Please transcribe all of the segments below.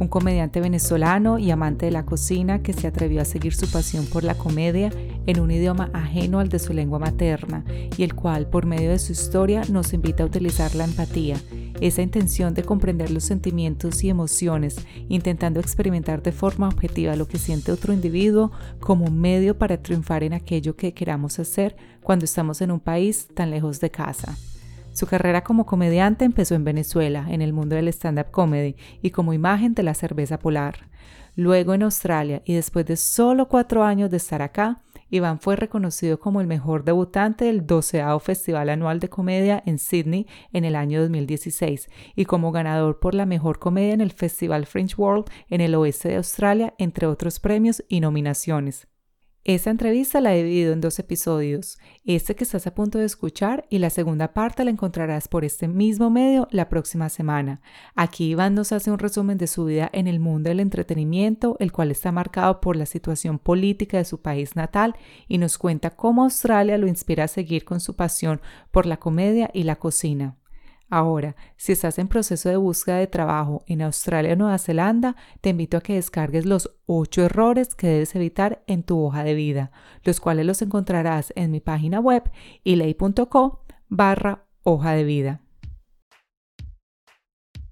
un comediante venezolano y amante de la cocina que se atrevió a seguir su pasión por la comedia en un idioma ajeno al de su lengua materna y el cual, por medio de su historia, nos invita a utilizar la empatía, esa intención de comprender los sentimientos y emociones, intentando experimentar de forma objetiva lo que siente otro individuo como un medio para triunfar en aquello que queramos hacer cuando estamos en un país tan lejos de casa. Su carrera como comediante empezó en Venezuela, en el mundo del stand-up comedy y como imagen de la cerveza polar. Luego en Australia y después de solo cuatro años de estar acá, Iván fue reconocido como el mejor debutante del 12 Festival Anual de Comedia en Sydney en el año 2016 y como ganador por la mejor comedia en el Festival Fringe World en el oeste de Australia, entre otros premios y nominaciones. Esa entrevista la he dividido en dos episodios, este que estás a punto de escuchar y la segunda parte la encontrarás por este mismo medio la próxima semana. Aquí Iván nos hace un resumen de su vida en el mundo del entretenimiento, el cual está marcado por la situación política de su país natal y nos cuenta cómo Australia lo inspira a seguir con su pasión por la comedia y la cocina. Ahora, si estás en proceso de búsqueda de trabajo en Australia o Nueva Zelanda, te invito a que descargues los 8 errores que debes evitar en tu hoja de vida, los cuales los encontrarás en mi página web ilay.co barra hoja de vida.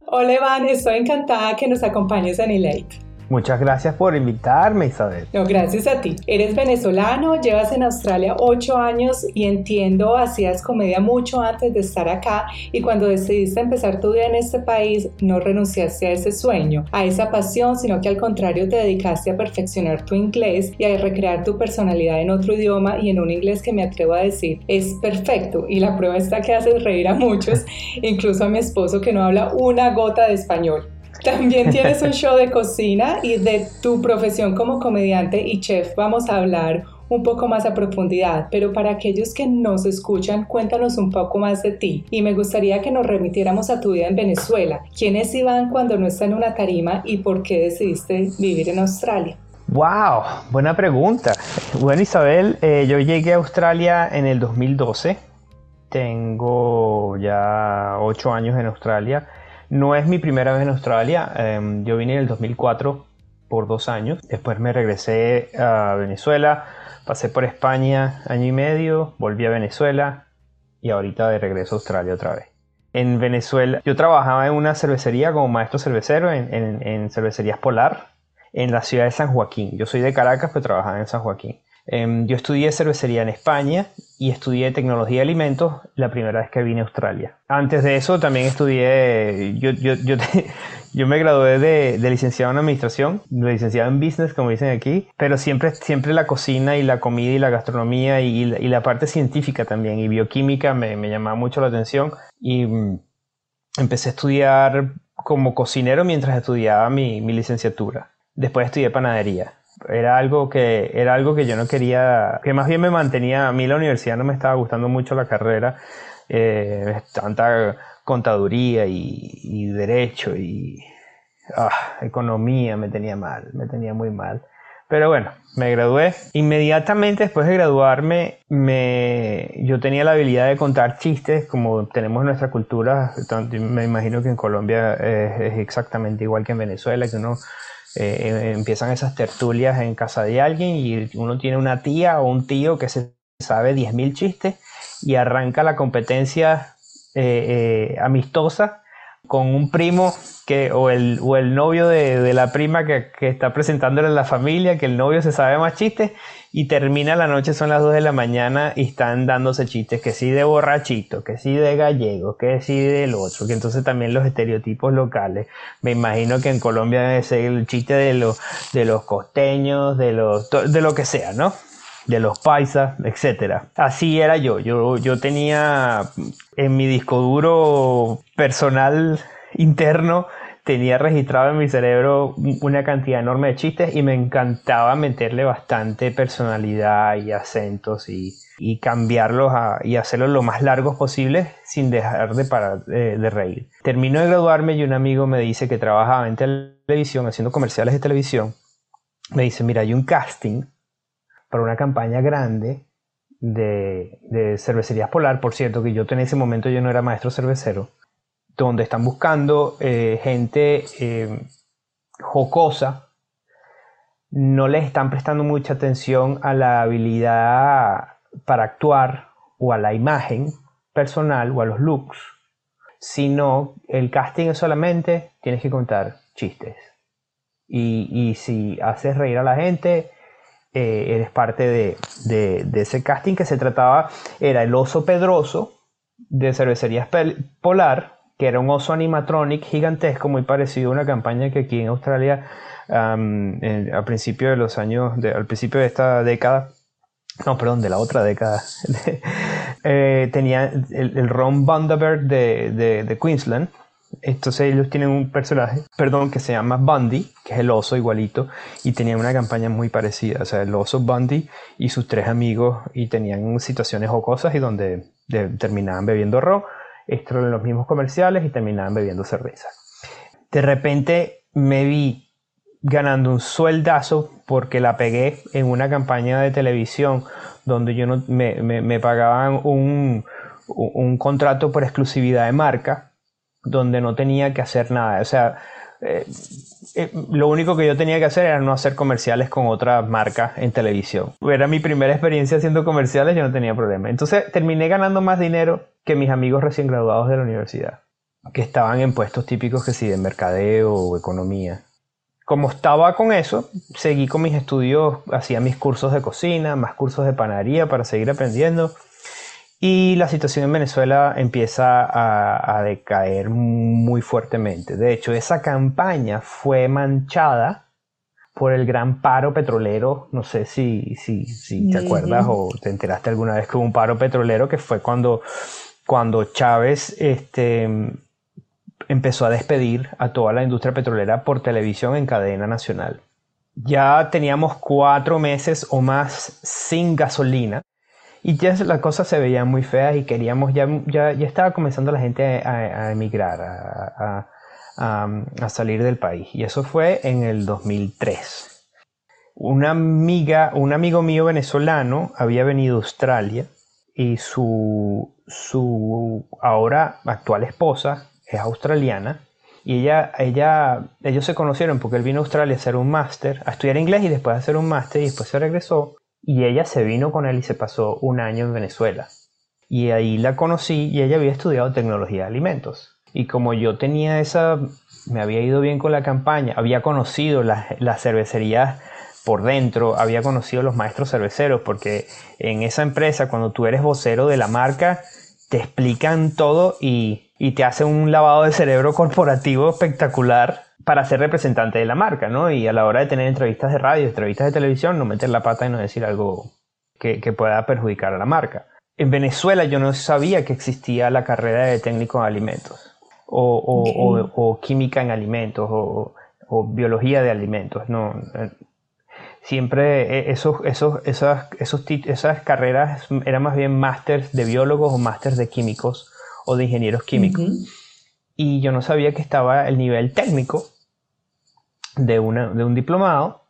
Hola Iván, estoy encantada que nos acompañes en Elate. Muchas gracias por invitarme, Isabel. No, gracias a ti. Eres venezolano, llevas en Australia ocho años y entiendo, hacías comedia mucho antes de estar acá y cuando decidiste empezar tu vida en este país, no renunciaste a ese sueño, a esa pasión, sino que al contrario te dedicaste a perfeccionar tu inglés y a recrear tu personalidad en otro idioma y en un inglés que me atrevo a decir es perfecto y la prueba está que haces reír a muchos, incluso a mi esposo que no habla una gota de español. También tienes un show de cocina y de tu profesión como comediante y chef vamos a hablar un poco más a profundidad, pero para aquellos que nos escuchan, cuéntanos un poco más de ti y me gustaría que nos remitiéramos a tu vida en Venezuela. ¿Quién es cuando no está en una tarima y por qué decidiste vivir en Australia? ¡Wow! Buena pregunta. Bueno, Isabel, eh, yo llegué a Australia en el 2012. Tengo ya ocho años en Australia. No es mi primera vez en Australia. Em, yo vine en el 2004 por dos años. Después me regresé a Venezuela. Pasé por España año y medio. Volví a Venezuela. Y ahorita de regreso a Australia otra vez. En Venezuela, yo trabajaba en una cervecería como maestro cervecero en, en cervecerías Polar en la ciudad de San Joaquín. Yo soy de Caracas, pero trabajaba en San Joaquín. Em, yo estudié cervecería en España y estudié tecnología de alimentos la primera vez que vine a Australia. Antes de eso también estudié, yo, me gradué de, de, licenciado en administración, licenciado en business como dicen aquí, pero siempre, siempre la cocina y la comida y la gastronomía y, la, parte científica también y bioquímica me, me llamaba mucho la atención y mm, empecé a estudiar como cocinero mientras estudiaba mi licenciatura. Después estudié panadería era algo que era algo que yo no quería que más bien me mantenía a mí la universidad no me estaba gustando mucho la carrera eh, tanta contaduría y, derecho y ah, economía me tenía mal me tenía muy mal. Pero bueno me gradué. Inmediatamente después de graduarme me yo tenía la habilidad de contar chistes como tenemos en nuestra cultura me imagino que en Colombia es, es exactamente igual que en Venezuela que uno eh, empiezan esas tertulias en casa de alguien y uno tiene una tía o un tío que se sabe 10.000 chistes y arranca la competencia eh, eh, amistosa con un primo que, o, el, o el novio de, la prima que, que, está presentándole a la familia, que el novio se sabe más chistes y termina la noche, son las 2 de la mañana y están dándose chistes, que sí de borrachito, que sí de gallego, que sí del otro, que entonces también los estereotipos locales. Me imagino que en Colombia ser el chiste de los, de los costeños, de, los, de lo que sea, ¿no? de los paisas, etc. Así era yo. yo. Yo tenía en mi disco duro personal interno tenía registrado en mi cerebro una cantidad enorme de chistes y me encantaba meterle bastante personalidad y acentos y, cambiarlos y hacerlos lo más largos posible sin dejar de parar de, reír. Termino de graduarme y un amigo me dice que trabajaba en televisión, haciendo comerciales de televisión. Me dice, mira, hay un casting para una campaña grande de, de cervecerías polar, por cierto, que yo en ese momento yo no era maestro cervecero donde están buscando eh, gente eh, jocosa, no les están prestando mucha atención a la habilidad para actuar o a la imagen personal o a los looks, sino el casting es solamente tienes que contar chistes. Y, si haces reír a la gente, eh, eres parte de, de, ese casting que se trataba, era el oso pedroso de cervecerías polar, que era un oso animatronic gigantesco, muy parecido a una campaña que aquí en Australia, al principio de los años, al principio de esta década, no, perdón, de la otra década, eh, tenía el, Ron Bundaberg de, de, Queensland. Entonces ellos tienen un personaje, perdón, que se llama Bundy, que es el oso igualito, y tenían una campaña muy parecida, o sea, el oso Bundy y sus tres amigos, y tenían situaciones jocosas y donde terminaban bebiendo ron en los mismos comerciales y terminaban bebiendo cerveza. De repente me vi ganando un sueldazo porque la pegué en una campaña de televisión donde yo no, me, pagaban un, contrato por exclusividad de marca donde no tenía que hacer nada. O sea, eh, eh, lo único que yo tenía que hacer era no hacer comerciales con otra marca en televisión. Era mi primera experiencia haciendo comerciales, yo no tenía problema. Entonces terminé ganando más dinero que mis amigos recién graduados de la universidad, que estaban en puestos típicos que sí, de mercadeo o economía. Como estaba con eso, seguí con mis estudios, hacía mis cursos de cocina, más cursos de panadería para seguir aprendiendo. Y la situación en Venezuela empieza a, a, decaer muy fuertemente. De hecho, esa campaña fue manchada por el gran paro petrolero. No sé si, si, si te acuerdas o te enteraste alguna vez que hubo un paro petrolero que fue cuando cuando Chávez este, empezó a despedir a toda la industria petrolera por televisión en cadena nacional. Ya teníamos cuatro meses o más sin gasolina y ya las cosas se veían muy feas y queríamos, ya, ya, estaba comenzando la gente a, emigrar, a, a, salir del país. Y eso fue en el 2003. Una amiga, un amigo mío venezolano había venido a Australia y su, su ahora actual esposa es australiana y ella, ella, ellos se conocieron porque él vino a Australia a hacer un máster, a estudiar inglés y después a hacer un máster y después se regresó y ella se vino con él y se pasó un año en Venezuela. Y ahí la conocí y ella había estudiado tecnología de alimentos. Y como yo tenía esa, me había ido bien con la campaña, había conocido las, las cervecerías por dentro, había conocido los maestros cerveceros, porque en esa empresa, cuando tú eres vocero de la marca, te explican todo y, y te hacen un lavado de cerebro corporativo espectacular para ser representante de la marca, ¿no? Y a la hora de tener entrevistas de radio, entrevistas de televisión, no meter la pata y no decir algo que, que pueda perjudicar a la marca. En Venezuela yo no sabía que existía la carrera de técnico en alimentos o, o, o, química en alimentos o, biología de alimentos. No, siempre eh, esos, esos, esas, esos, esas carreras eran más bien másters de biólogos o másters de químicos o de ingenieros químicos. Y yo no sabía que estaba el nivel técnico de, una, de un diplomado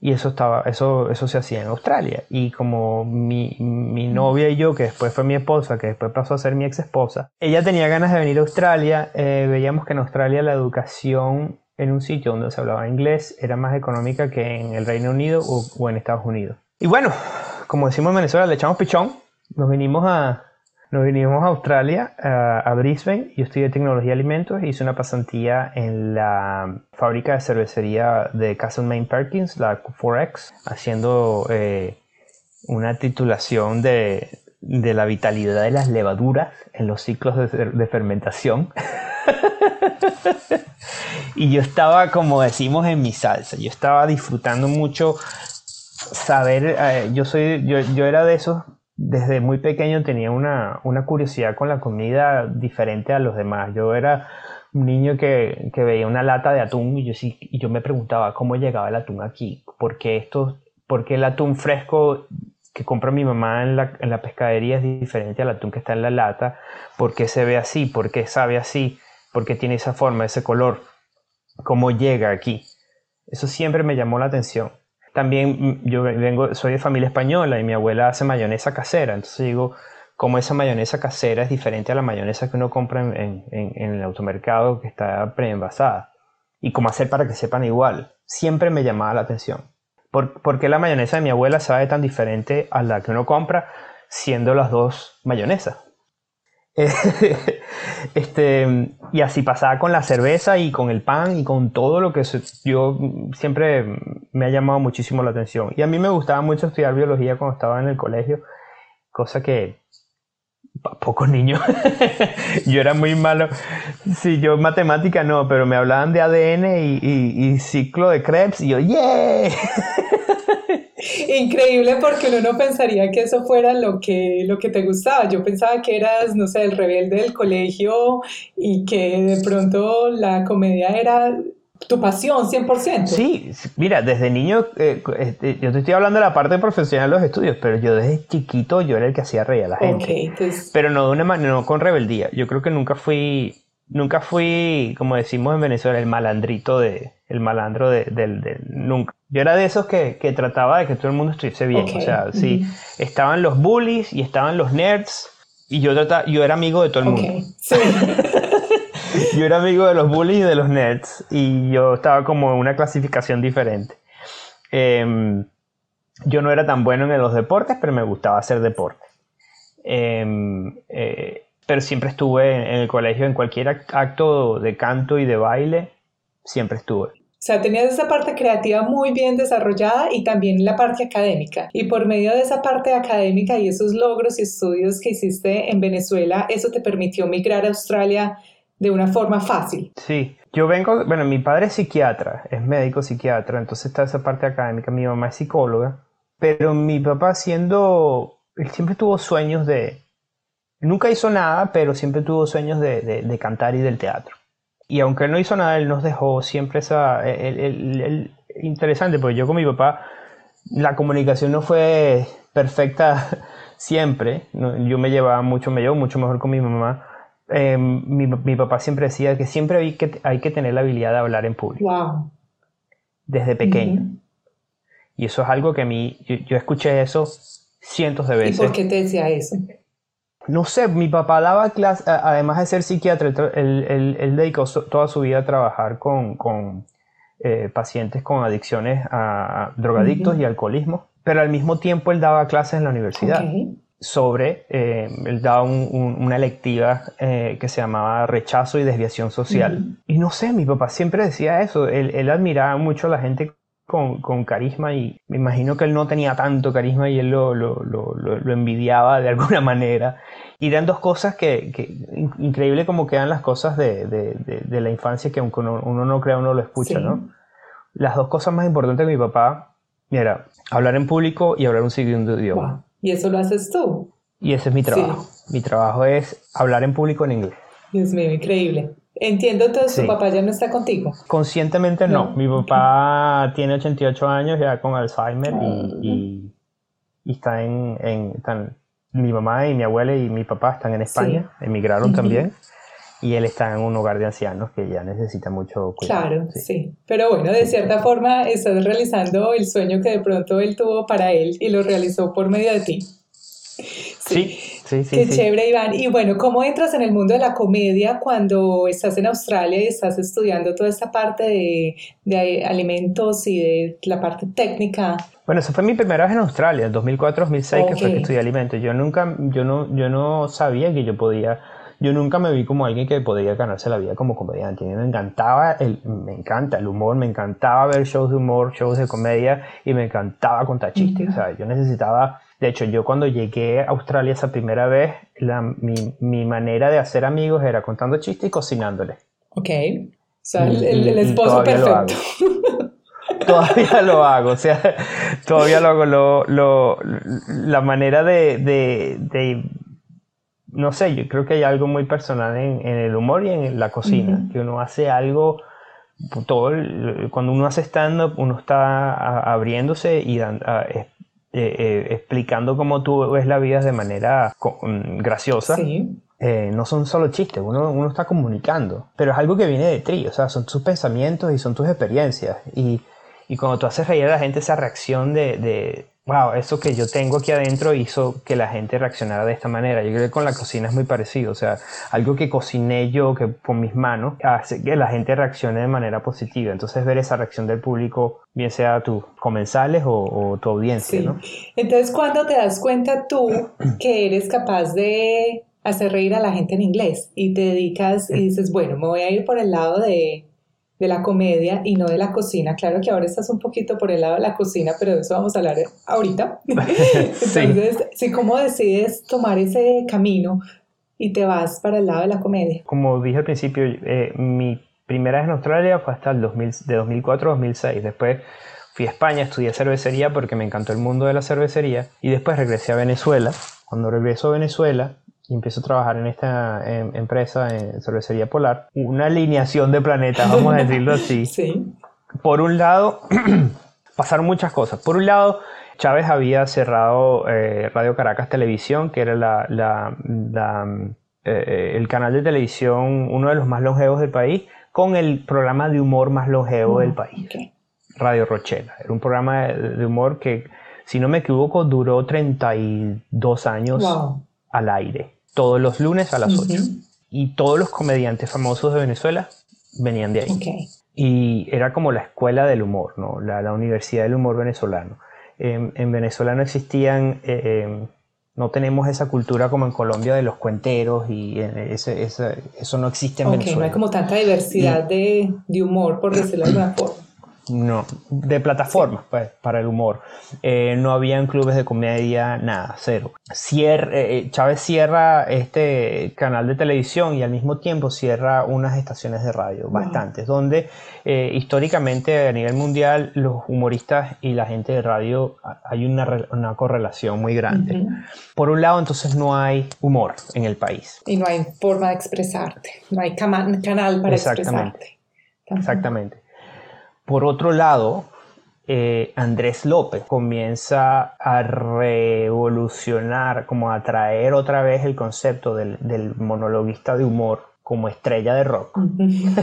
y eso, estaba, eso, eso se hacía en Australia. Y como mi, mi, novia y yo, que después fue mi esposa, que después pasó a ser mi ex esposa, ella tenía ganas de venir a Australia. Eh, veíamos que en Australia la educación en un sitio donde se hablaba inglés era más económica que en el Reino Unido o, en Estados Unidos. Y bueno, como decimos en Venezuela, le echamos pichón, nos vinimos a, nos vinimos a Australia, a Brisbane. Yo estudié tecnología de alimentos. Hice una pasantía en la fábrica de cervecería de Castlemaine Perkins, la 4X, haciendo eh, una titulación de, de, la vitalidad de las levaduras en los ciclos de, de fermentación. y yo estaba, como decimos, en mi salsa. Yo estaba disfrutando mucho saber. Eh, yo soy, yo, yo era de esos desde muy pequeño tenía una, curiosidad con la comida diferente a los demás. Yo era un niño que, veía una lata de atún y yo, y yo me preguntaba cómo llegaba el atún aquí, por qué, esto, el atún fresco que compra mi mamá en la, en la, pescadería es diferente al atún que está en la lata, por qué se ve así, por qué sabe así, por qué tiene esa forma, ese color, cómo llega aquí. Eso siempre me llamó la atención. También mm, yo vengo, soy de familia española y mi abuela hace mayonesa casera, entonces digo, como esa mayonesa casera es diferente a la mayonesa que uno compra en, el automercado que está preenvasada. Y cómo hacer para que sepan igual. Siempre me llamaba la atención. ¿Por, qué la mayonesa de mi abuela sabe tan diferente a la que uno compra siendo las dos mayonesas? este, y así pasaba con la cerveza y con el pan y con todo lo que yo siempre me ha llamado muchísimo la atención. Y a mí me gustaba mucho estudiar biología cuando estaba en el colegio, cosa que pocos niños. yo era muy malo. Sí, yo matemática no, pero me hablaban de ADN y, y ciclo de Krebs y yo, ¡yeah! Increíble porque uno no pensaría que eso fuera lo que, lo que te gustaba. Yo pensaba que eras, no sé, el rebelde del colegio y que de pronto la comedia era tu pasión 100%. Sí, mira, desde niño, eh, este, yo te estoy hablando de la parte profesional de los estudios, pero yo desde chiquito yo era el que hacía reír a la gente. Pero no de una manera, no con rebeldía. Yo creo que nunca fui, nunca fui, como decimos en Venezuela, el malandrito de, el malandro de, del, nunca. Yo era de esos que, que, trataba de que todo el mundo estuviese bien. O sea, sí, estaban los bullies y estaban los nerds y yo, trataba, yo era amigo de todo el mundo. Sí. yo era amigo de los bullies y de los nerds y yo estaba como en una clasificación diferente. Em, yo no era tan bueno en los deportes, pero me gustaba hacer deporte. Em, eh, pero siempre estuve en el colegio, en cualquier acto de canto y de baile, siempre estuve. O sea, tenías esa parte creativa muy bien desarrollada y también la parte académica. Y por medio de esa parte académica y esos logros y estudios que hiciste en Venezuela, eso te permitió migrar a Australia de una forma fácil. Sí, yo vengo, bueno, mi padre es psiquiatra, es médico psiquiatra, entonces está esa parte académica, mi mamá es psicóloga, pero mi papá siendo, él siempre tuvo sueños de, nunca hizo nada, pero siempre tuvo sueños de, de cantar y del teatro y aunque él no hizo nada, él nos dejó siempre esa... interesante, porque yo con mi papá, la comunicación no fue perfecta siempre. yo me llevaba mucho, me llevo mucho mejor con mi mamá. Em, mi, papá siempre decía que siempre hay que, hay que tener la habilidad de hablar en público. Wow. Desde pequeño. Y eso es algo que a mí, yo, yo escuché eso cientos de veces. ¿Y por qué te decía eso? No sé, mi papá daba clases, además de ser psiquiatra, él, dedicó toda su vida a trabajar con, eh, pacientes con adicciones a, drogadictos y alcoholismo, pero al mismo tiempo él daba clases en la universidad sobre, eh, él daba una electiva eh, que se llamaba rechazo y desviación social. Y no sé, mi papá siempre decía eso, él, él admiraba mucho a la gente con, carisma y me imagino que él no tenía tanto carisma y él lo, lo, envidiaba de alguna manera. Y eran dos cosas que, increíble como quedan las cosas de, la infancia que aunque uno, no crea, uno lo escucha, ¿no? Las dos cosas más importantes de mi papá, era hablar en público y hablar un segundo idioma. ¿Y eso lo haces tú? Y ese es mi trabajo. Mi trabajo es hablar en público en inglés. Dios mío, increíble. Entiendo, entonces su papá ya no está contigo. Conscientemente no. Mi papá tiene 88 años ya con Alzheimer y, ah. está en, están, mi mamá y mi abuela y mi papá están en España, emigraron también. Y él está en un hogar de ancianos que ya necesita mucho cuidado. Claro, sí. Pero bueno, de cierta forma estás realizando el sueño que de pronto él tuvo para él y lo realizó por medio de ti. Sí, Sí, sí, Qué chévere, Iván. Y bueno, ¿cómo entras en el mundo de la comedia cuando estás en Australia y estás estudiando toda esta parte de, de alimentos y de la parte técnica? Bueno, esa fue mi primera vez en Australia, en 2004-2006, que fue que estudié alimentos. Yo nunca, yo no, yo no sabía que yo podía, yo nunca me vi como alguien que podía ganarse la vida como comediante. A mí me encantaba, el, me encanta el humor, me encantaba ver shows de humor, shows de comedia y me encantaba contar chistes. O sea, yo necesitaba, de hecho, yo cuando llegué a Australia esa primera vez, la, mi, mi manera de hacer amigos era contando chistes y cocinándoles. Ok. O sea, el, el esposo perfecto. todavía lo hago, o sea, todavía lo hago. Lo, lo, la manera de, de, de, no sé, yo creo que hay algo muy personal en, en el humor y en la cocina, que uno hace algo, todo, cuando uno hace stand-up, uno está abriéndose y eh, eh, explicando cómo tú ves la vida de manera mm, graciosa. Eh, no son solo chistes, uno, uno, está comunicando, pero es algo que viene de ti, o sea, son tus pensamientos y son tus experiencias. Y y cuando tú haces reír a la gente, esa reacción de, de, wow, eso que yo tengo aquí adentro hizo que la gente reaccionara de esta manera. Yo creo que con la cocina es muy parecido. O sea, algo que cociné yo que con mis manos hace que la gente reaccione de manera positiva. Entonces, ver esa reacción del público, bien sea tus comensales o, tu audiencia. ¿no? Entonces, ¿cuándo te das cuenta tú que eres capaz de hacer reír a la gente en inglés y te dedicas y dices, bueno, me voy a ir por el lado de de la comedia y no de la cocina. Claro que ahora estás un poquito por el lado de la cocina, pero de eso vamos a hablar ahorita. Entonces, sí. ¿cómo decides tomar ese camino y te vas para el lado de la comedia? Como dije al principio, eh, mi primera vez en Australia fue hasta el 2000, de 2004 a 2006. Después fui a España, estudié cervecería porque me encantó el mundo de la cervecería y después regresé a Venezuela. Cuando regreso a Venezuela, y empiezo a trabajar en esta em, empresa en cervecería polar, una alineación de planetas, vamos a decirlo así. Sí. Por un lado, pasaron muchas cosas. Por un lado, Chávez había cerrado eh, Radio Caracas Televisión, que era la, la, eh, eh, el canal de televisión, uno de los más longevos del país, con el programa de humor más longevo del país. Radio Rochela. Era un programa de, humor que, si no me equivoco, duró 32 años al aire todos los lunes a las 8. Y todos los comediantes famosos de Venezuela venían de ahí. Y era como la escuela del humor, ¿no? la, Universidad del Humor venezolano. en Venezuela no existían, eh, em, no tenemos esa cultura como en Colombia de los cuenteros y ese, eso no existe en Venezuela. No hay como tanta diversidad de, de, humor, por decirlo de alguna forma. No, de plataformas pues, para el humor. Eh, no habían clubes de comedia, nada, cero. Eh, eh, Chávez cierra este canal de televisión y al mismo tiempo cierra unas estaciones de radio, bastantes, donde históricamente a nivel mundial los humoristas y la gente de radio hay una, una correlación muy grande. Por un lado, entonces no hay humor en el país. Y no hay forma de expresarte, no hay canal para expresarte. Exactamente. Por otro lado, eh, Andrés López comienza a revolucionar, como a traer otra vez el concepto del, monologuista de humor como estrella de rock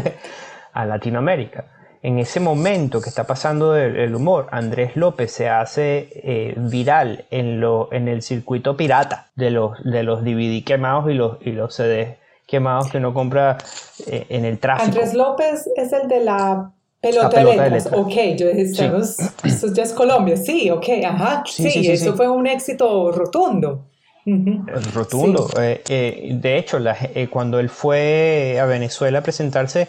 a Latinoamérica. En ese momento que está pasando el, humor, Andrés López se hace eh, viral en, lo, en el circuito pirata de los, de los DVD quemados y los, y los CDs quemados que uno compra eh, en el tráfico. Andrés López es el de la Pelota, de, letras. Ok, yo dije, esto ya es Colombia. Sí, ok, ajá. Sí, eso fue un éxito rotundo. Rotundo. Eh, eh, de hecho, eh, cuando él fue a Venezuela a presentarse,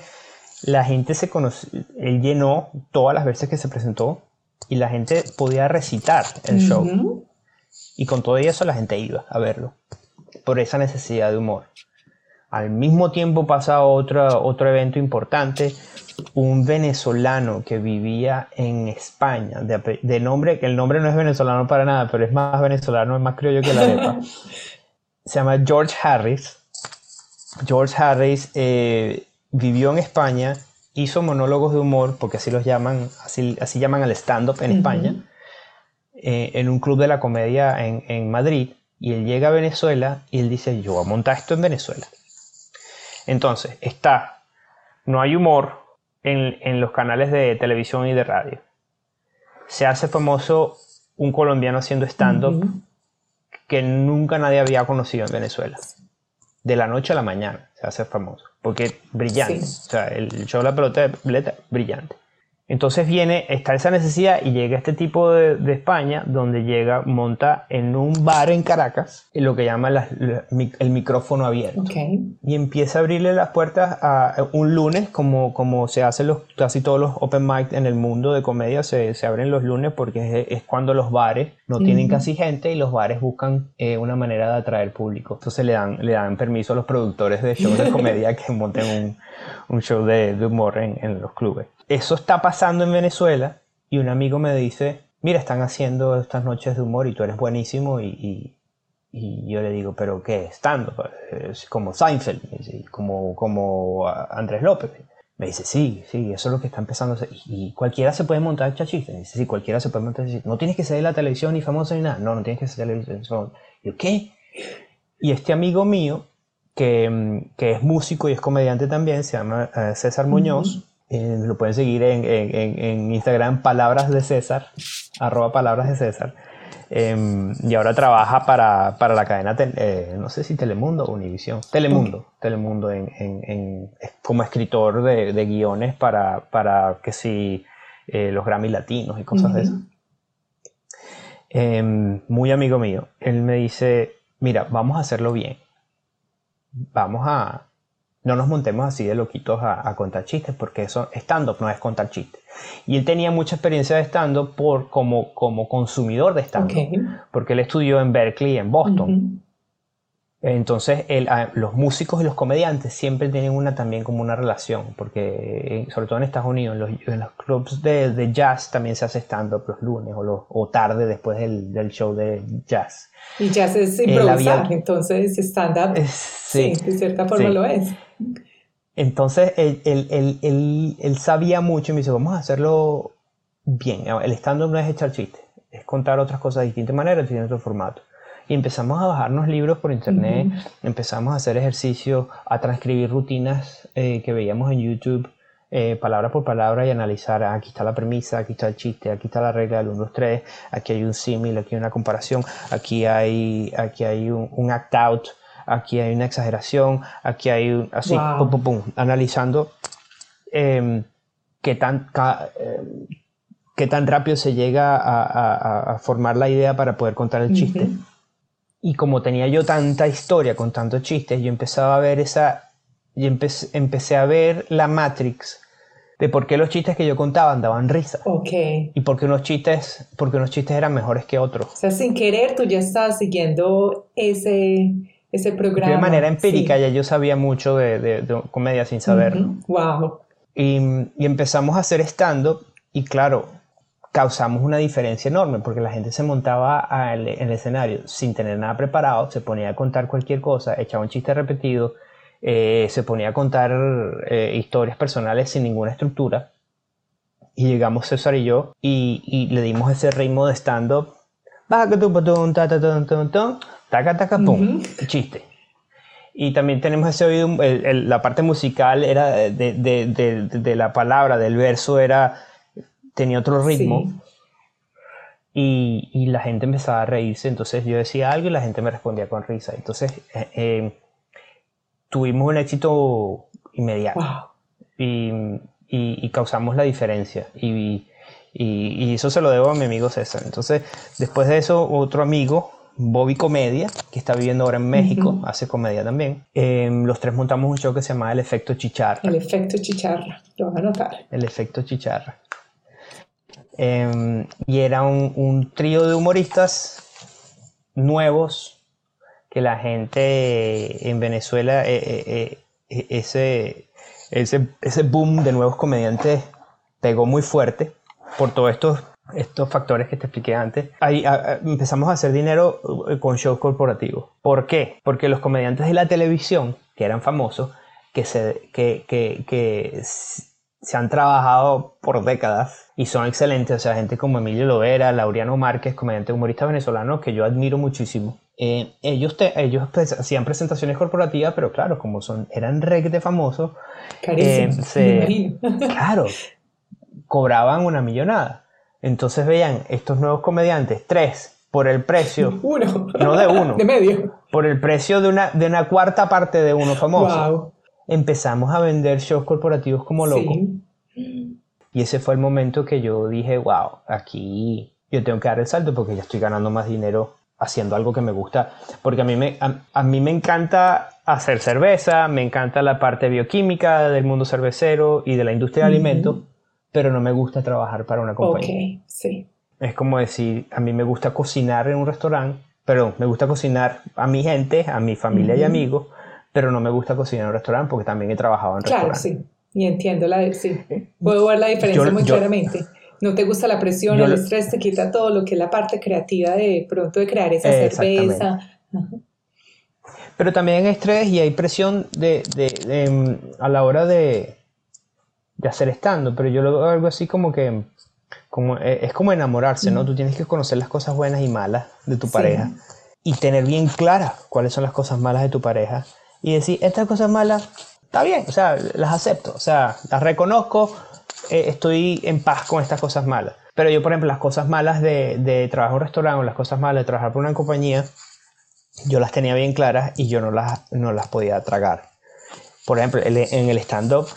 la gente se conoció, él llenó todas las veces que se presentó y la gente podía recitar el show. Y con todo eso la gente iba a verlo, por esa necesidad de humor. Al mismo tiempo pasa otro, otro evento importante un venezolano que vivía en España, de, nombre, que el nombre no es venezolano para nada, pero es más venezolano, es más criollo que la arepa. Se llama George Harris. George Harris eh, vivió en España, hizo monólogos de humor, porque así los llaman, así, así llaman al stand-up en España, eh, en un club de la comedia en, en Madrid. Y él llega a Venezuela y él dice, yo voy a montar esto en Venezuela. Entonces, está, no hay humor, en, los canales de televisión y de radio. Se hace famoso un colombiano haciendo stand-up que nunca nadie había conocido en Venezuela. De la noche a la mañana se hace famoso, porque brillante. O sea, el show de la pelota de brillante. Entonces viene, está esa necesidad y llega este tipo de, España, donde llega, monta en un bar en Caracas, en lo que llama el micrófono abierto. Y empieza a abrirle las puertas a un lunes, como, como se hace los, casi todos los open mic en el mundo de comedia, se, se abren los lunes porque es, cuando los bares no tienen casi gente y los bares buscan eh, una manera de atraer público. Entonces le dan, le dan permiso a los productores de shows de comedia que monten un, un show de, de humor en, en los clubes eso está pasando en Venezuela y un amigo me dice, mira, están haciendo estas noches de humor y tú eres buenísimo y, yo le digo, pero ¿qué? Estando, es como Seinfeld, como, como Andrés López. Me dice, sí, sí, eso es lo que está empezando a hacer. Y cualquiera se puede montar chachista. Me dice, sí, cualquiera se puede montar chachista. No tienes que ser de la televisión ni famoso ni nada. No, no tienes que ser de la televisión. Y yo, ¿qué? Y este amigo mío, que, que, es músico y es comediante también, se llama eh, César Muñoz, eh, lo pueden seguir en, en, en, Instagram, palabras de César, arroba palabras de César. Em, y ahora trabaja para, para la cadena, eh, no sé si Telemundo o Univisión. Telemundo, Telemundo en, como escritor de, de, guiones para, para que si eh, los Grammy latinos y cosas de eso. Em, muy amigo mío. Él me dice, mira, vamos a hacerlo bien. Vamos a, no nos montemos así de loquitos a, contar chistes, porque eso, stand-up no es contar chistes. Y él tenía mucha experiencia de stand-up por, como, como consumidor de stand-up, porque él estudió en Berkeley, en Boston. Entonces, ah, los músicos y los comediantes siempre tienen una también como una relación, porque sobre todo en Estados Unidos, en los, clubs de, jazz también se hace stand-up los lunes o, o tarde después del, show de jazz. Y jazz es improvisar, entonces stand-up sí, de cierta forma lo es. Entonces, él, él, sabía mucho y me dice, vamos a hacerlo bien. El stand-up no es echar chistes, es contar otras cosas de distintas maneras, en otro formato. Y empezamos a bajarnos libros por internet, empezamos a hacer ejercicios, a transcribir rutinas eh, que veíamos en YouTube, eh, palabra por palabra y analizar, ah, aquí está la premisa, aquí está el chiste, aquí está la regla del 1, 2, 3, aquí hay un símil, aquí hay una comparación, aquí hay, aquí hay un, act out, aquí hay una exageración, aquí hay un, así, pum, pum, pum, analizando em, qué tan... Em, qué tan rápido se llega a, formar la idea para poder contar el chiste. Y como tenía yo tanta historia con tantos chistes, yo empezaba a ver esa. Y empecé, empecé a ver la Matrix de por qué los chistes que yo contaba daban risa. Ok. Y por qué unos chistes, porque unos chistes eran mejores que otros. O sea, sin querer tú ya estabas siguiendo ese, ese programa. De manera empírica ya yo sabía mucho de, de, comedia sin saberlo. Wow. Y, y empezamos a hacer stand-up y claro, causamos una diferencia enorme porque la gente se montaba en el escenario sin tener nada preparado, se ponía a contar cualquier cosa, echaba un chiste repetido, eh, se ponía a contar eh, historias personales sin ninguna estructura. Y llegamos César y yo y, le dimos ese ritmo de stand-up. Taca, taca, pum. Chiste. Y también tenemos ese oído, la parte musical era de, de la palabra, del verso, era tenía otro ritmo. Y, la gente empezaba a reírse, entonces yo decía algo y la gente me respondía con risa. Entonces eh, eh, tuvimos un éxito inmediato y, causamos la diferencia. Y, eso se lo debo a mi amigo César. Entonces, después de eso, otro amigo, Bobby Comedia, que está viviendo ahora en México, hace comedia también. Em, los tres montamos un show que se llama El Efecto Chicharra. El Efecto Chicharra, lo vas a notar. El Efecto Chicharra. Em, y era un, trío de humoristas nuevos que la gente en Venezuela, eh, eh, eh, ese, ese, ese boom de nuevos comediantes pegó muy fuerte por todos estos, estos factores que te expliqué antes. Ahí empezamos a hacer dinero con shows corporativos. ¿Por qué? Porque los comediantes de la televisión, que eran famosos, que, se, que, que, que se han trabajado por décadas y son excelentes. O sea, gente como Emilio Lovera, Laureano Márquez, comediante humorista venezolano que yo admiro muchísimo. Eh, ellos ellos pues, hacían presentaciones corporativas, pero claro, como son, eran de famosos, eh, claro, cobraban una millonada. Entonces veían estos nuevos comediantes, tres, por el precio. Uno. No de uno. De medio. Por el precio de una, de una cuarta parte de uno famoso. Empezamos a vender shows corporativos como locos. Y ese fue el momento que yo dije, wow, aquí yo tengo que dar el salto porque ya estoy ganando más dinero haciendo algo que me gusta. Porque a mí me, a, mí me encanta hacer cerveza, me encanta la parte bioquímica del mundo cervecero y de la industria de alimentos, pero no me gusta trabajar para una compañía. Ok, sí. Es como decir, a mí me gusta cocinar en un restaurante, perdón, me gusta cocinar a mi gente, a mi familia y amigos, pero no me gusta cocinar en un restaurante porque también he trabajado en claro, restaurantes. Claro, sí. Y entiendo la, sí. Puedo ver la diferencia muy claramente. No te gusta la presión, el estrés te quita todo lo que es la parte creativa de pronto de crear esa cerveza. Pero también hay estrés y hay presión de, de, a la hora de, de hacer estando, pero yo lo veo algo así como que como, eh, es como enamorarse, ¿no? Tú tienes que conocer las cosas buenas y malas de tu pareja y tener bien claras cuáles son las cosas malas de tu pareja y decir, estas cosas malas, está bien, o sea, las acepto, o sea, las reconozco, eh, estoy en paz con estas cosas malas. Pero yo, por ejemplo, las cosas malas de, de trabajar en un restaurante o las cosas malas de trabajar por una compañía, yo las tenía bien claras y yo no las, no las podía tragar. Por ejemplo, en el stand-up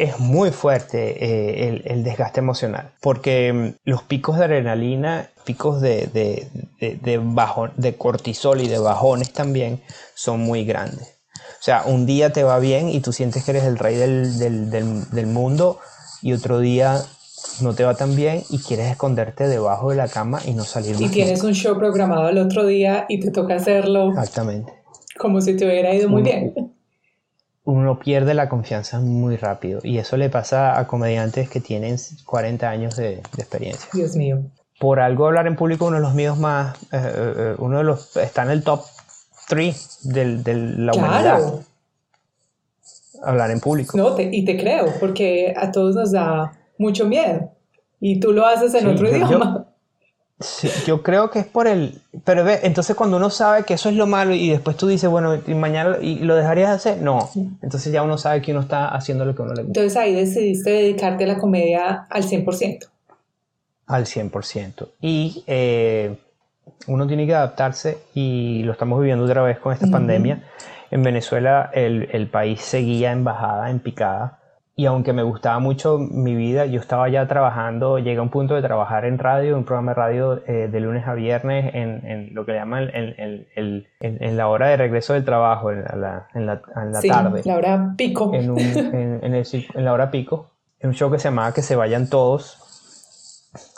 es muy fuerte eh, el, desgaste emocional, porque mm, los picos de adrenalina, picos de, de, de, cortisol y de bajones también son muy grandes. O sea, un día te va bien y tú sientes que eres el rey del, del, mundo y otro día no te va tan bien y quieres esconderte debajo de la cama y no salir Y tienes un show programado el otro día y te toca hacerlo. Exactamente. Como si te hubiera ido muy bien uno pierde la confianza muy rápido y eso le pasa a comediantes que tienen 40 años de, experiencia. Dios mío. Por algo hablar en público uno de los míos más, eh, eh, eh, uno de los, está en el top 3 de, la claro. Hablar en público. No, y te creo, porque a todos nos da mucho miedo. Y tú lo haces en otro idioma yo creo que es por el... Pero ve, entonces cuando uno sabe que eso es lo malo y después tú dices, bueno, y mañana y lo dejarías de hacer, no. Entonces ya uno sabe que uno está haciendo lo que uno le gusta. Entonces ahí decidiste dedicarte a la comedia al 100%. Al 100%. Y eh, uno tiene que adaptarse y lo estamos viviendo otra vez con esta pandemia. En Venezuela el, el país seguía en bajada, en picada y aunque me gustaba mucho mi vida, yo estaba ya trabajando, llegué a un punto de trabajar en radio, un programa de radio eh, de lunes a viernes en, en lo que llaman el, el, en, la hora de regreso del trabajo, en la, en la, en la sí, tarde. la hora pico. En, un, en, la hora pico, en un show que se llamaba Que se vayan todos,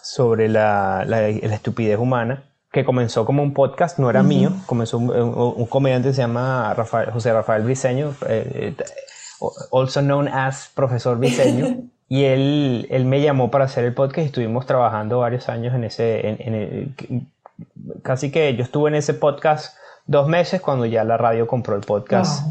sobre la, la, estupidez humana que comenzó como un podcast, no era mío, comenzó un, un, comediante que se llama Rafael, José Rafael Briceño, eh, also known as Profesor Diseño. y él, él me llamó para hacer el podcast y estuvimos trabajando varios años en ese, en, casi que yo estuve en ese podcast dos meses cuando ya la radio compró el podcast.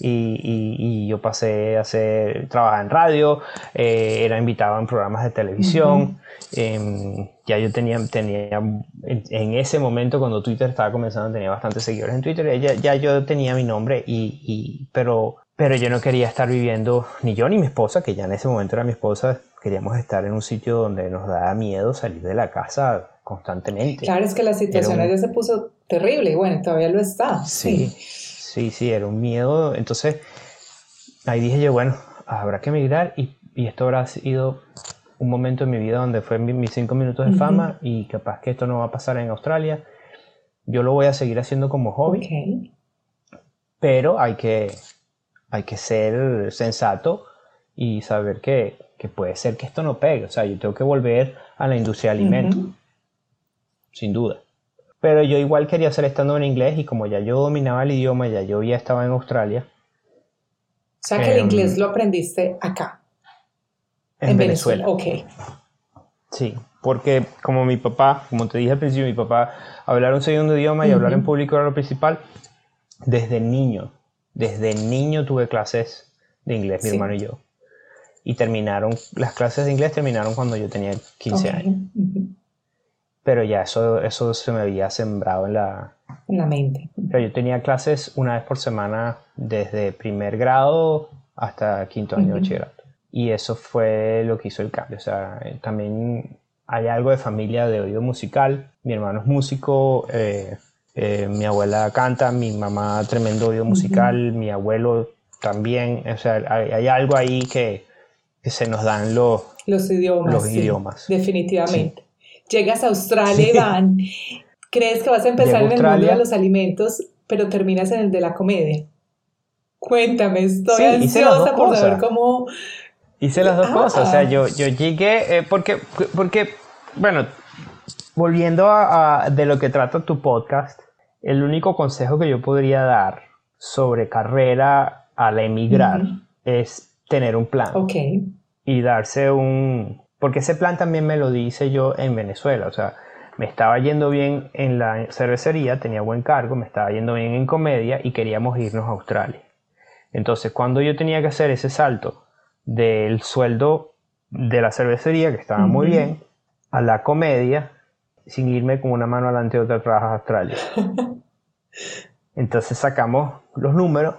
Y, y, yo pasé a hacer, trabajar en radio, eh, era invitado en programas de televisión. Em, ya yo tenía, tenía en, ese momento cuando Twitter estaba comenzando, tenía bastantes seguidores en Twitter, ya, ya yo tenía mi nombre, y, y, pero pero yo no quería estar viviendo, ni yo ni mi esposa, que ya en ese momento era mi esposa, queríamos estar en un sitio donde nos daba miedo salir de la casa constantemente. Claro, es que la situación ya se puso terrible y bueno, todavía lo está. Sí, sí, sí, era un miedo. Entonces, ahí dije yo, bueno, habrá que emigrar y, y, esto habrá sido un momento en mi vida donde fue mis cinco minutos de fama y capaz que esto no va a pasar en Australia. Yo lo voy a seguir haciendo como hobby. Pero hay que, hay que ser sensato y saber que, puede ser que esto no pegue. O sea, yo tengo que volver a la industria de alimentos, sin duda. Pero yo igual quería hacer estando en inglés y como ya yo dominaba el idioma, ya yo ya estaba en Australia. O sea que el em, inglés lo aprendiste acá. En, Venezuela. Ok. Sí, porque como mi papá, como te dije al principio, mi papá hablar un segundo idioma y hablar en público era lo principal desde niño desde niño tuve clases de inglés, mi hermano y yo. Y terminaron, las clases de inglés terminaron cuando yo tenía 15 años. Pero ya eso, eso se me había sembrado en la, en la mente. Pero yo tenía clases una vez por semana desde primer grado hasta quinto año de bachillerato. Y eso fue lo que hizo el cambio. O sea, también hay algo de familia de oído musical. Mi hermano es músico, eh, eh, mi abuela canta, mi mamá tremendo oído musical, mi abuelo también. O sea, hay, algo ahí que, se nos dan los, los idiomas. Los idiomas. Definitivamente. Llegas a Australia, Iván. ¿Crees que vas a empezar en el mundo de los alimentos, pero terminas en el de la comedia? Cuéntame, estoy ansiosa por saber cómo... Hice las dos cosas, o sea, ah. yo, yo llegué, eh, porque, porque, bueno, volviendo a, de lo que trata tu podcast, el único consejo que yo podría dar sobre carrera al emigrar es tener un plan. Ok. Y darse un... Porque ese plan también me lo dice yo en Venezuela, o sea, me estaba yendo bien en la cervecería, tenía buen cargo, me estaba yendo bien en comedia y queríamos irnos a Australia. Entonces, cuando yo tenía que hacer ese salto del sueldo de la cervecería, que estaba muy bien, a la comedia, sin irme con una mano adelante y otra atrás a Australia. Entonces sacamos los números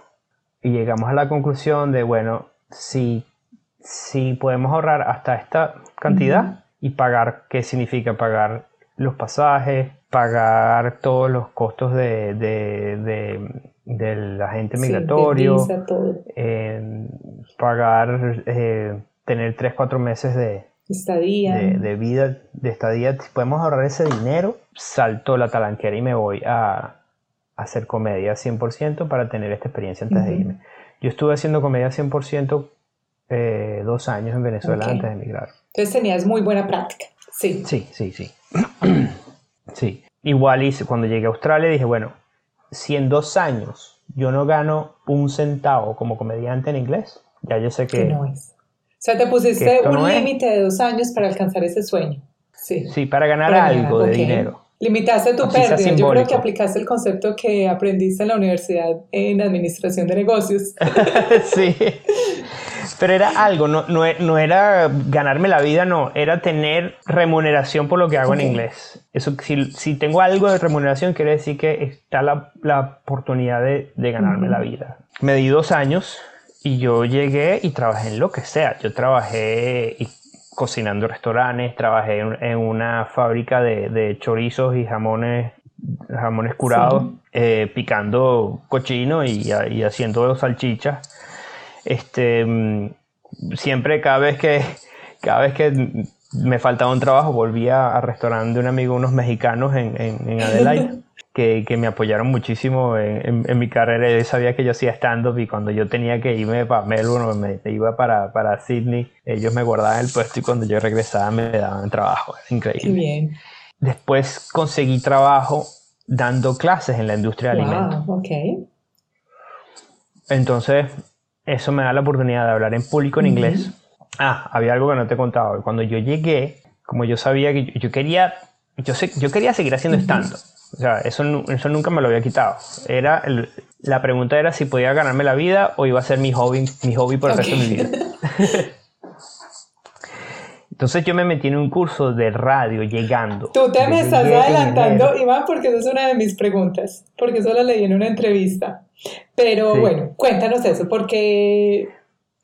y llegamos a la conclusión de, bueno, si, si podemos ahorrar hasta esta cantidad y pagar, ¿qué significa pagar los pasajes, pagar todos los costos de, del agente migratorio, eh, pagar, eh, tener 3, 4 meses de estadía. De, vida, de estadía. Podemos ahorrar ese dinero, salto la talanquera y me voy a, hacer comedia 100% para tener esta experiencia antes de irme. Yo estuve haciendo comedia 100% eh, dos años en Venezuela antes de emigrar. Entonces tenías muy buena práctica. Sí. Sí, sí, sí. sí. Igual hice, cuando llegué a Australia dije, bueno, si en dos años yo no gano un centavo como comediante en inglés, ya yo sé que... no es. O sea, te pusiste un límite de dos años para alcanzar ese sueño. Sí. Sí, para ganar algo de dinero. Limitaste tu pérdida. Yo creo que aplicaste el concepto que aprendiste en la universidad en administración de negocios. sí. Pero era algo, no, no, era ganarme la vida, no, era tener remuneración por lo que hago en inglés. Eso, si, si, tengo algo de remuneración, quiere decir que está la, la oportunidad de, de ganarme la vida. Me di dos años y yo llegué y trabajé en lo que sea. Yo trabajé cocinando restaurantes, trabajé en, una fábrica de, de, chorizos y jamones jamones curados, eh, picando cochino y, y haciendo salchichas este, mm, siempre cada vez que, cada vez que me faltaba un trabajo volvía al restaurante de un amigo, unos mexicanos en, en, Adelaide. Que, que, me apoyaron muchísimo en, en, mi carrera. Yo sabía que yo hacía stand-up y cuando yo tenía que irme para Melbourne, me, iba para, para, Sydney, ellos me guardaban el puesto y cuando yo regresaba me daban trabajo. increíble. bien. Después conseguí trabajo dando clases en la industria de alimentos. Okay. Entonces, eso me da la oportunidad de hablar en público en inglés. Ah, había algo que no te he contado. Cuando yo llegué, como yo sabía que yo, quería, yo, sé, yo quería seguir haciendo stand-up. O sea, eso, eso nunca me lo había quitado. Era la pregunta era si podía ganarme la vida o iba a ser mi hobby, mi hobby por el resto de mi vida. Entonces yo me metí en un curso de radio llegando. Tú te me estás adelantando, Iván, porque esa es una de mis preguntas, porque eso la leí en una entrevista. Pero bueno, cuéntanos eso, porque...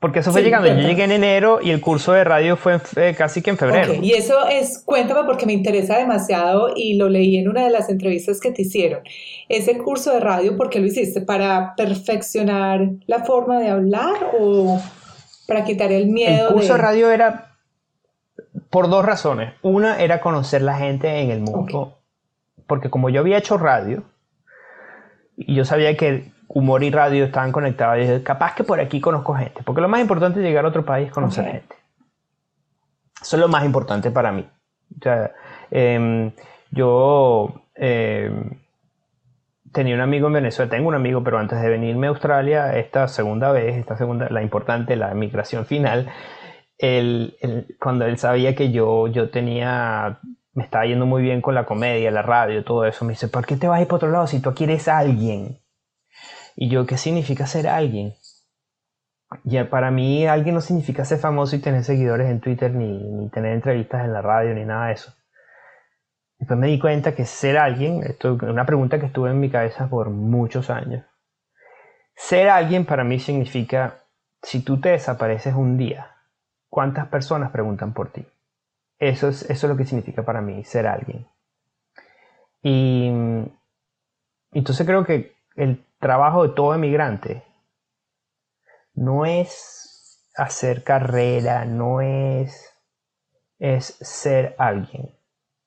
Porque eso fue llegando, yo llegué en enero y el curso de radio fue casi que en febrero. Y eso es, cuéntame porque me interesa demasiado y lo leí en una de las entrevistas que te hicieron. Ese curso de radio, ¿por qué lo hiciste? ¿Para perfeccionar la forma de hablar o para quitar el miedo? El curso de, radio era por dos razones. Una era conocer la gente en el mundo, porque como yo había hecho radio, y yo sabía que humor y radio estaban conectados. Y dije, capaz que por aquí conozco gente. Porque lo más importante es llegar a otro país y conocer gente. Eso es lo más importante para mí. O sea, em, yo em, tenía un amigo en Venezuela, tengo un amigo, pero antes de venirme a Australia, esta segunda vez, esta segunda, la importante, la migración final, cuando él sabía que yo, yo tenía, me estaba yendo muy bien con la comedia, la radio, todo eso, me dice, ¿por qué te vas a ir para otro lado si tú quieres a alguien? Y yo, ¿qué significa ser alguien? Ya para mí alguien no significa ser famoso y tener seguidores en Twitter, ni, tener entrevistas en la radio, ni nada de eso. Después me di cuenta que ser alguien, esto es una pregunta que estuvo en mi cabeza por muchos años. Ser alguien para mí significa, si tú te desapareces un día, ¿cuántas personas preguntan por ti? Eso es, eso es lo que significa para mí ser alguien. Y entonces creo que el trabajo de todo emigrante no es hacer carrera, no es, es ser alguien,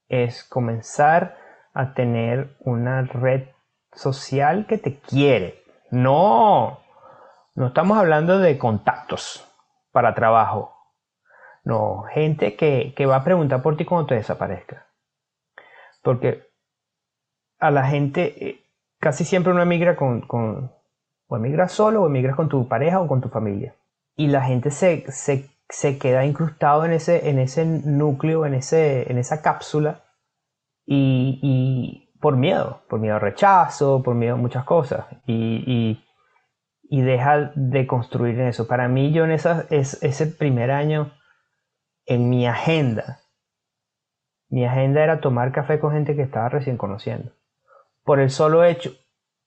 es comenzar a tener una red social que te quiere. No, no estamos hablando de contactos para trabajo. No, gente que, que va a preguntar por ti cuando te desaparezca. Porque a la gente, eh, casi siempre uno emigra con, o emigras solo o emigras con tu pareja o con tu familia. Y la gente se, se, se queda incrustado en ese, en ese núcleo, en, ese, en esa cápsula y, y, por miedo, por miedo al rechazo, por miedo a muchas cosas. Y, y, deja de construir en eso. Para mí, yo en esa, es, ese primer año, en mi agenda, mi agenda era tomar café con gente que estaba recién conociendo. Por el solo hecho,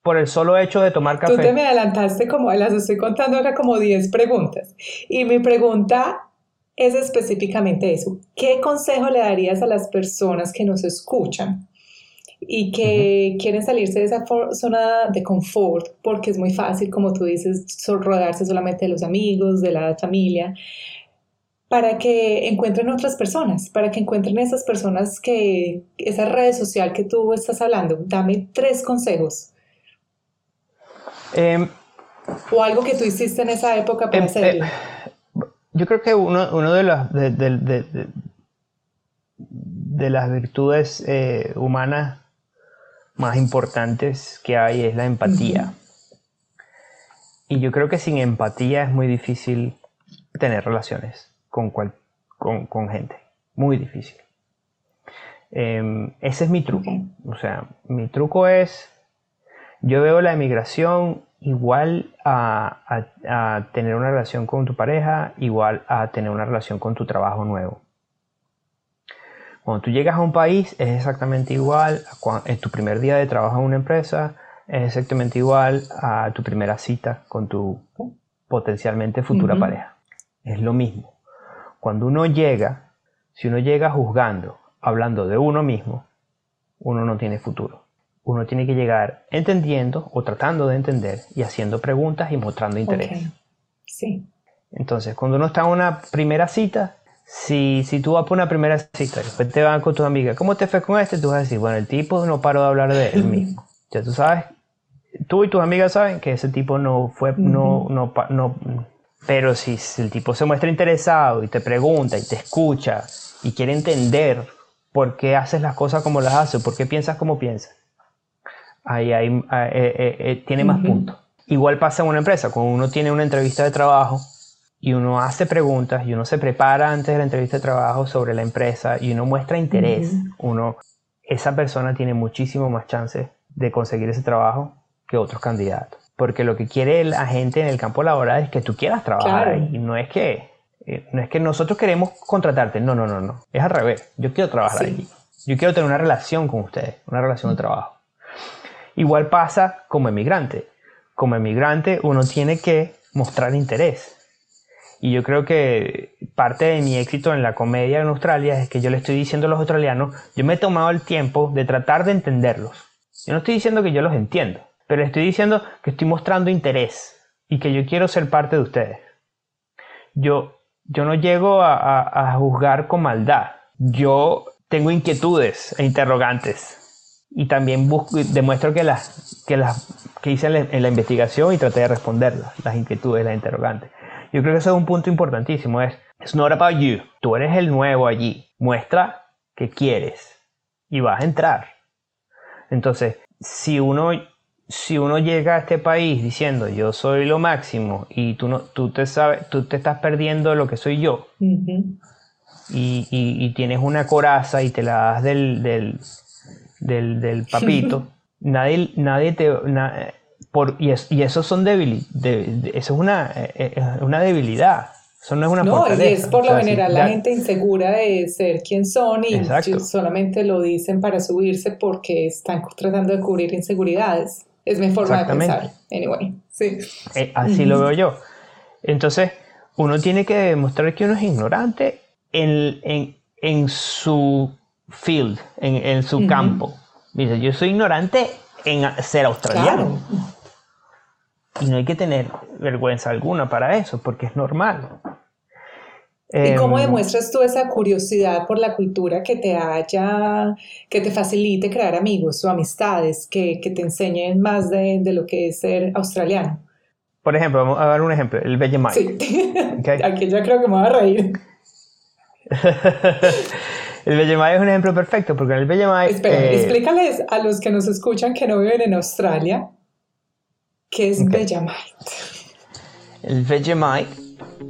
por el solo hecho de tomar café. Tú te me adelantaste como, las estoy contando acá como 10 preguntas. Y mi pregunta es específicamente eso. ¿Qué consejo le darías a las personas que nos escuchan y que quieren salirse de esa zona de confort? Porque es muy fácil, como tú dices, rodearse solamente de los amigos, de la familia para que encuentren otras personas, para que encuentren esas personas que, esa red social que tú estás hablando. Dame tres consejos. Em, o algo que tú hiciste en esa época para em, hacerlo. Eh, yo creo que uno, de, las, de, las virtudes eh, humanas más importantes que hay es la empatía. Y yo creo que sin empatía es muy difícil tener relaciones con, con, gente. Muy difícil. Em, ese es mi truco. O sea, mi truco es yo veo la emigración igual a, tener una relación con tu pareja, igual a tener una relación con tu trabajo nuevo. Cuando tú llegas a un país es exactamente igual a en tu primer día de trabajo en una empresa, es exactamente igual a tu primera cita con tu potencialmente futura pareja. Es lo mismo. Cuando uno llega, si uno llega juzgando, hablando de uno mismo, uno no tiene futuro uno tiene que llegar entendiendo o tratando de entender y haciendo preguntas y mostrando interés. Sí. Entonces, cuando uno está en una primera cita, si, si tú vas por una primera cita, después te van con tus amigas, ¿cómo te fue con este? Tú vas a decir, bueno, el tipo no paró de hablar de él mismo. ya tú sabes, tú y tus amigas saben que ese tipo no fue, no, no, no, pero si, si el tipo se muestra interesado y te pregunta y te escucha y quiere entender por qué haces las cosas como las haces, por qué piensas como piensas, ahí, eh, eh, eh, tiene más puntos. Igual pasa en una empresa, cuando uno tiene una entrevista de trabajo y uno hace preguntas y uno se prepara antes de la entrevista de trabajo sobre la empresa y uno muestra interés, uno, esa persona tiene muchísimo más chances de conseguir ese trabajo que otros candidatos. Porque lo que quiere la gente en el campo laboral es que tú quieras trabajar ahí. No es que no es que nosotros queremos contratarte, no, no, no, no. Es al revés. Yo quiero trabajar ahí. Yo quiero tener una relación con ustedes, una relación de trabajo. Igual pasa como emigrante. Como emigrante uno tiene que mostrar interés. Y yo creo que parte de mi éxito en la comedia en Australia es que yo le estoy diciendo a los australianos, yo me he tomado el tiempo de tratar de entenderlos. Yo no estoy diciendo que yo los entiendo, pero estoy diciendo que estoy mostrando interés y que yo quiero ser parte de ustedes. Yo, yo no llego a juzgar con maldad. Yo tengo inquietudes e interrogantes y también busco, demuestro que las que las que hice en la, investigación y traté de responderlas, las inquietudes, las interrogantes. Yo creo que eso es un punto importantísimo, es it's not about you. Tú eres el nuevo allí. Muestra que quieres y vas a entrar. Entonces, si uno si uno llega a este país diciendo yo soy lo máximo y tú no tú te sabes tú te estás perdiendo lo que soy yo y, y, tienes una coraza y te la das del, del del, del papito, nadie, nadie te... por, y, y, eso son débiles, eso es una, eh, eh, una debilidad. Eso no es una No, y es por lo general la gente insegura de ser quien son y solamente lo dicen para subirse porque están tratando de cubrir inseguridades. Es mi forma de pensar. Anyway, sí. Eh, así lo veo yo. Entonces, uno tiene que demostrar que uno es ignorante en, en, en su field, en, su campo. Dice, yo soy ignorante en ser australiano. Y no hay que tener vergüenza alguna para eso, porque es normal. ¿Y cómo em, demuestras tú esa curiosidad por la cultura que te haya, que te facilite crear amigos o amistades, que, te enseñen más de, lo que es ser australiano? Por ejemplo, vamos a dar un ejemplo, el Vegemite. Sí. Aquí ya creo que me voy a reír. el Vegemite es un ejemplo perfecto porque en el Vegemite... Espera, eh, explícales a los que nos escuchan que no viven en Australia qué es Vegemite. El Vegemite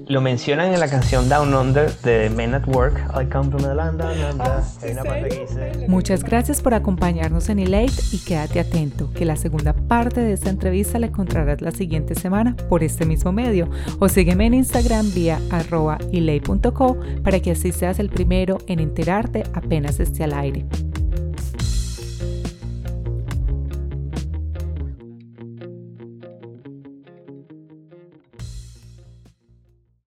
lo mencionan en la canción Down Under de Men at Work. I come from the land down under. Muchas gracias por acompañarnos en Elate y quédate atento que la segunda parte de esta entrevista la encontrarás la siguiente semana por este mismo medio o sígueme en Instagram vía arroba para que así seas el primero en enterarte apenas esté al aire.